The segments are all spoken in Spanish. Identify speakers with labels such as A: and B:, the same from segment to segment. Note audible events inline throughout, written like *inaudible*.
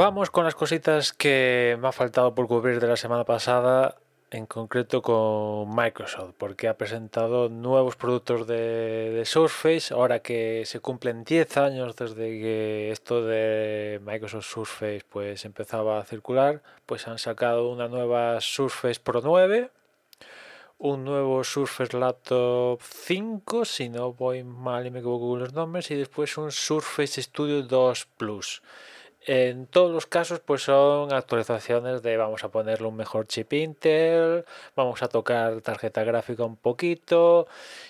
A: Vamos con las cositas que me ha faltado por cubrir de la semana pasada, en concreto con Microsoft, porque ha presentado nuevos productos de, Surface, ahora que se cumplen 10 años desde que esto de Microsoft Surface pues empezaba a circular, pues han sacado una nueva Surface Pro 9, un nuevo Surface Laptop 5, si no voy mal y me equivoco con los nombres, y después un Surface Studio 2 Plus. En todos los casos, pues son actualizaciones de vamos a ponerle un mejor chip Intel, vamos a tocar tarjeta gráfica un poquito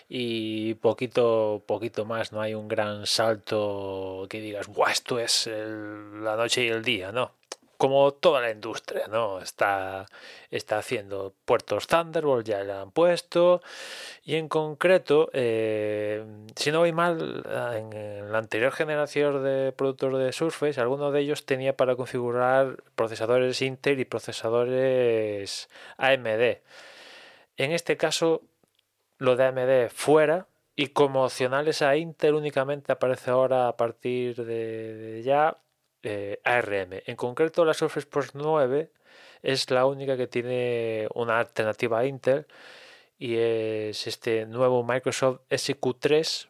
A: y poquito, poquito más. No hay un gran salto que digas, Buah, esto es la noche y el día, ¿no? Como toda la industria, ¿no? Está, está haciendo puertos Thunderbolt, ya le han puesto. Y en concreto, eh, si no voy mal, en la anterior generación de productos de Surface, alguno de ellos tenía para configurar procesadores Intel y procesadores AMD. En este caso, lo de AMD fuera. Y como opcionales a Intel únicamente aparece ahora a partir de ya eh, ARM. En concreto, la Surface Pro 9 es la única que tiene una alternativa a Intel y es este nuevo Microsoft SQ3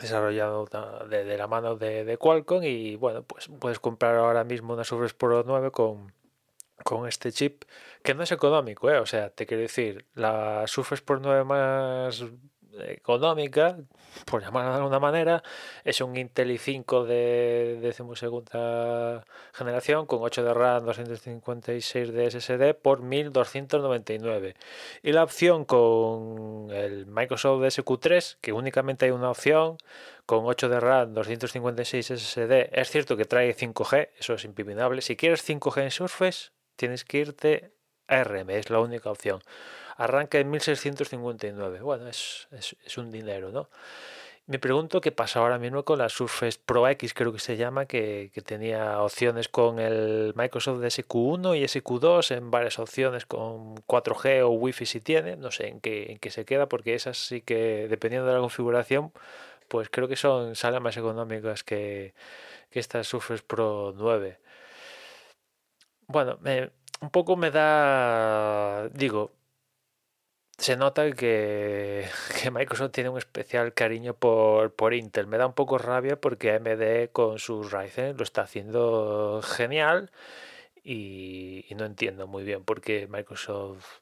A: desarrollado de, la mano de, Qualcomm y bueno pues puedes comprar ahora mismo una Surface Pro 9 con, con este chip que no es económico, ¿eh? o sea, te quiero decir, la Surface Pro 9 más económica, por llamarla de alguna manera, es un Intel i5 de decimosegunda generación con 8 de RAM, 256 de SSD por 1299. Y la opción con el Microsoft SQ3, que únicamente hay una opción con 8 de RAM, 256 SSD, es cierto que trae 5G, eso es impepinable. Si quieres 5G en Surface, tienes que irte a RM, es la única opción arranca en 1659. Bueno, es, es, un dinero, ¿no? Me pregunto qué pasa ahora mismo con la Surface Pro X, creo que se llama, que, tenía opciones con el Microsoft SQ1 y SQ2 en varias opciones con 4G o Wi-Fi si tiene. No sé en qué, en qué se queda, porque esas sí que, dependiendo de la configuración, pues creo que son salen más económicas que, que esta Surface Pro 9. Bueno, un poco me da, digo, se nota *laughs* que, Microsoft tiene un especial cariño por, por, Intel. Me da un poco rabia porque AMD con sus Ryzen lo está haciendo genial y, no entiendo muy bien por qué Microsoft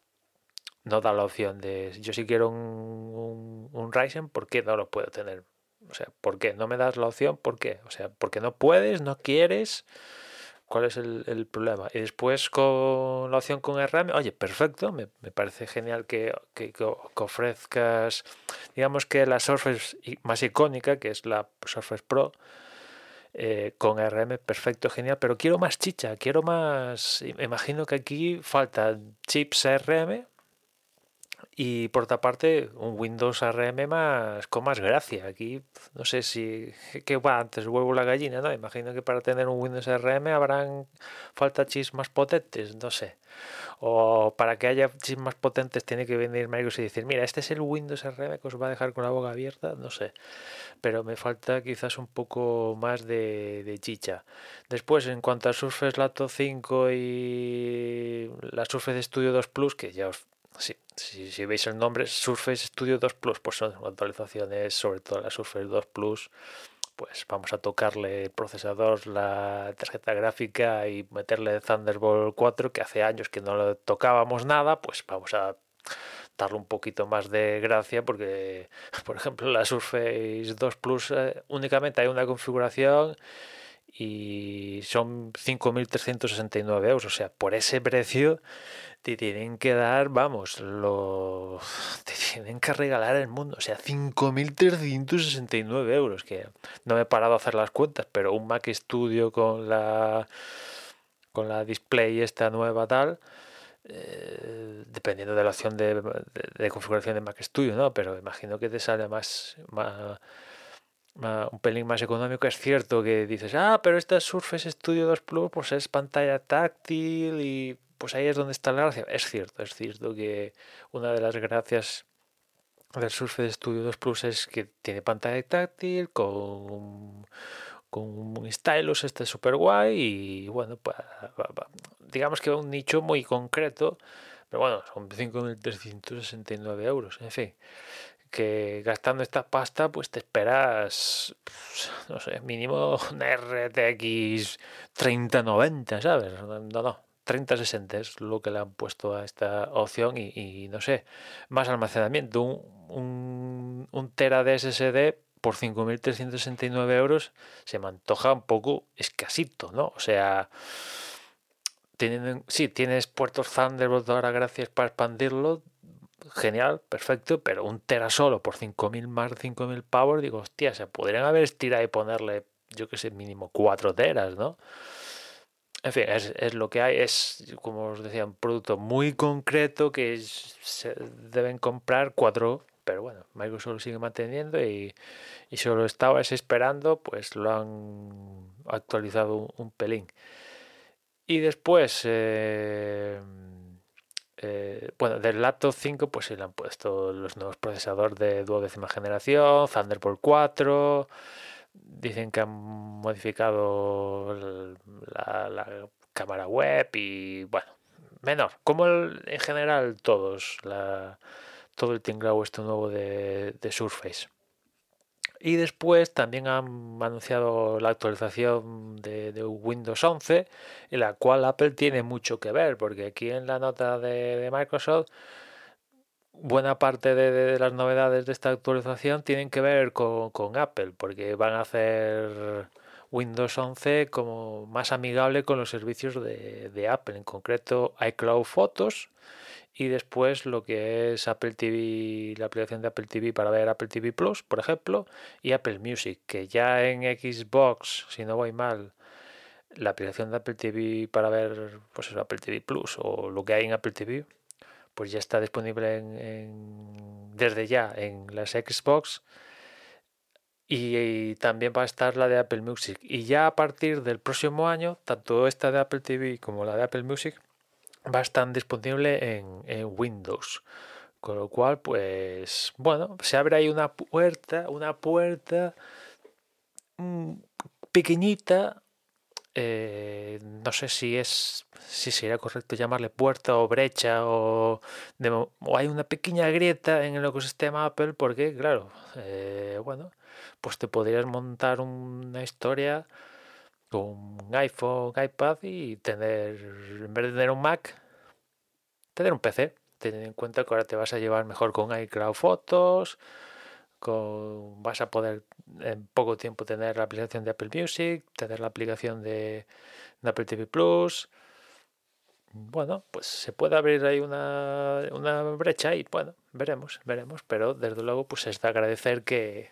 A: no da la opción de yo si quiero un, un, Ryzen, ¿por qué no lo puedo tener? O sea, ¿por qué? ¿No me das la opción? ¿Por qué? O sea, porque no puedes, no quieres. ¿Cuál es el, problema? Y después con la opción con RM, oye, perfecto, me, parece genial que, que, ofrezcas, digamos que la Surface más icónica, que es la Surface Pro, eh, con RM, perfecto, genial, pero quiero más chicha, quiero más, imagino que aquí faltan chips RM y por otra parte, un Windows ARM más con más gracia. Aquí no sé si que va antes huevo la gallina, ¿no? Imagino que para tener un Windows ARM habrán falta chips más potentes, no sé. O para que haya chips más potentes tiene que venir Microsoft y decir, mira, este es el Windows ARM que os va a dejar con la boca abierta, no sé. Pero me falta quizás un poco más de, de chicha. Después, en cuanto a Surface Laptop 5 y la Surface Studio 2 Plus, que ya os Sí, si, veis el nombre Surface Studio 2 Plus, pues son actualizaciones, sobre todo la Surface 2 Plus, pues vamos a tocarle el procesador, la tarjeta gráfica y meterle Thunderbolt 4, que hace años que no le tocábamos nada, pues vamos a darle un poquito más de gracia porque, *laughs* por ejemplo, la Surface 2 Plus eh, únicamente hay una configuración y son 5.369 euros, o sea, por ese precio te tienen que dar, vamos, lo, *laughs* te tienen que regalar el mundo. O sea, 5.369 euros, que no me he parado a hacer las cuentas, pero un Mac Studio con la, con la display esta nueva tal, eh, dependiendo de la opción de, configuración de Mac Studio, ¿no? Pero imagino que te sale más, un pelín más económico. Es cierto que dices, ah, pero esta Surface Studio 2 Plus pues es pantalla táctil y pues ahí es donde está la gracia. Es cierto, es cierto que una de las gracias del Surface Studio 2 Plus es que tiene pantalla táctil con un stylus este súper guay y bueno, pues, digamos que un nicho muy concreto, pero bueno, son 5.369 euros, en fin, que gastando esta pasta pues te esperas, no sé, mínimo una RTX 3090, ¿sabes? No, no, 3060 es lo que le han puesto a esta opción y, no sé, más almacenamiento. Un, un, tera de SSD por 5.369 euros se me antoja un poco escasito, ¿no? O sea, tienen, sí, tienes puertos Thunderbolt ahora gracias para expandirlo. Genial, perfecto, pero un tera solo por 5.000 más 5.000 power, digo, hostia, se podrían haber estirado y ponerle, yo que sé, mínimo 4 teras, ¿no? En fin, es, lo que hay, es, como os decía, un producto muy concreto que se deben comprar cuatro, pero bueno, Microsoft lo sigue manteniendo y, y solo estabas esperando, pues lo han actualizado un, pelín. Y después, eh, eh, bueno, del laptop 5, pues se le han puesto los nuevos procesadores de duodécima generación, Thunderbolt 4 dicen que han modificado la, cámara web y bueno, menor, como en general todos, la, todo el tinglado este nuevo de, Surface. Y después también han anunciado la actualización de, de, Windows 11, en la cual Apple tiene mucho que ver, porque aquí en la nota de Microsoft buena parte de, las novedades de esta actualización tienen que ver con, Apple, porque van a hacer Windows 11 como más amigable con los servicios de, Apple, en concreto iCloud Photos y después lo que es Apple TV, la aplicación de Apple TV para ver Apple TV Plus, por ejemplo, y Apple Music, que ya en Xbox, si no voy mal, la aplicación de Apple TV para ver pues Apple TV Plus o lo que hay en Apple TV pues ya está disponible en, desde ya en las Xbox y, también va a estar la de Apple Music. Y ya a partir del próximo año, tanto esta de Apple TV como la de Apple Music va a estar disponible en, Windows. Con lo cual, pues bueno, se abre ahí una puerta, una puerta mm, pequeñita eh, no sé si es si sería correcto llamarle puerta o brecha o, hay una pequeña grieta en el ecosistema Apple porque claro eh, bueno pues te podrías montar una historia con un iPhone iPad y tener en vez de tener un Mac tener un PC tener en cuenta que ahora te vas a llevar mejor con iCloud Fotos vas a poder en poco tiempo tener la aplicación de Apple Music, tener la aplicación de, Apple TV Plus. Bueno, pues se puede abrir ahí una, brecha y bueno, veremos, veremos. Pero desde luego, pues es de agradecer que,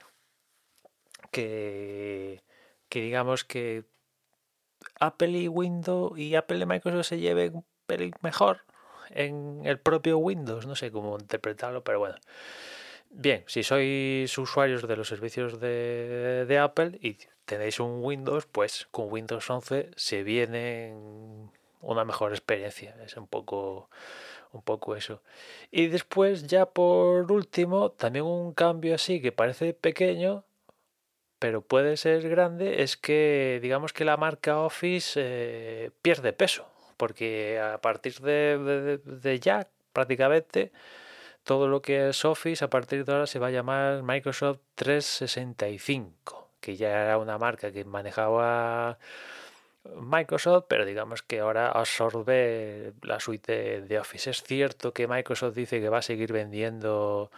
A: que, que digamos que Apple y Windows y Apple y Microsoft se lleven mejor en el propio Windows. No sé cómo interpretarlo, pero bueno. Bien, si sois usuarios de los servicios de, de Apple y tenéis un Windows, pues con Windows 11 se viene una mejor experiencia. Es un poco un poco eso. Y después, ya por último, también un cambio así que parece pequeño, pero puede ser grande, es que digamos que la marca Office eh, pierde peso, porque a partir de, de, ya prácticamente todo lo que es Office a partir de ahora se va a llamar Microsoft 365, que ya era una marca que manejaba Microsoft, pero digamos que ahora absorbe la suite de, Office. Es cierto que Microsoft dice que va a seguir vendiendo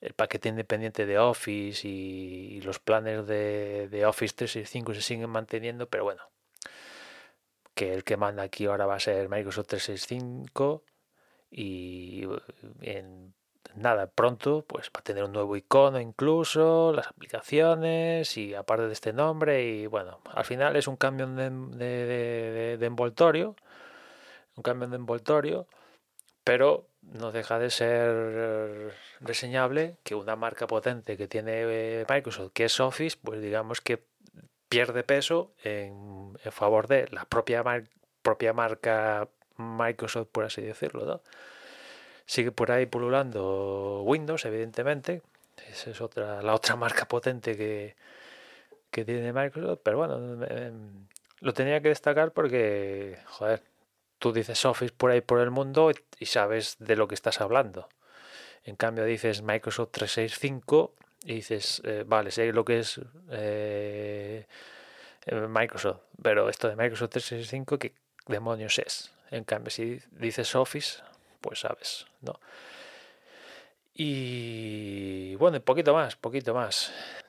A: el paquete independiente de Office y, los planes de, de, Office 365 se siguen manteniendo, pero bueno, que el que manda aquí ahora va a ser Microsoft 365 y en nada, pronto pues va a tener un nuevo icono incluso, las aplicaciones y aparte de este nombre y bueno, al final es un cambio de, envoltorio, un cambio de envoltorio, pero no deja de ser reseñable que una marca potente que tiene eh, Microsoft, que es Office, pues digamos que pierde peso en, favor de la propia, propia marca Microsoft, por así decirlo. Sigue por ahí pululando Windows, evidentemente. Esa es otra, la otra *laughs* marca potente que, que tiene Microsoft. Pero bueno, em, em, lo tenía que destacar porque, joder, tú dices Office por ahí por el mundo y sabes de lo que estás hablando. En cambio dices Microsoft 365 y dices, eh, vale, sé lo que es eh, Microsoft, pero esto de Microsoft 365, ¿qué demonios es? En cambio, si dices Office, pues sabes, ¿no? Y bueno, poquito más, poquito más.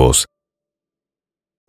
B: nuevos.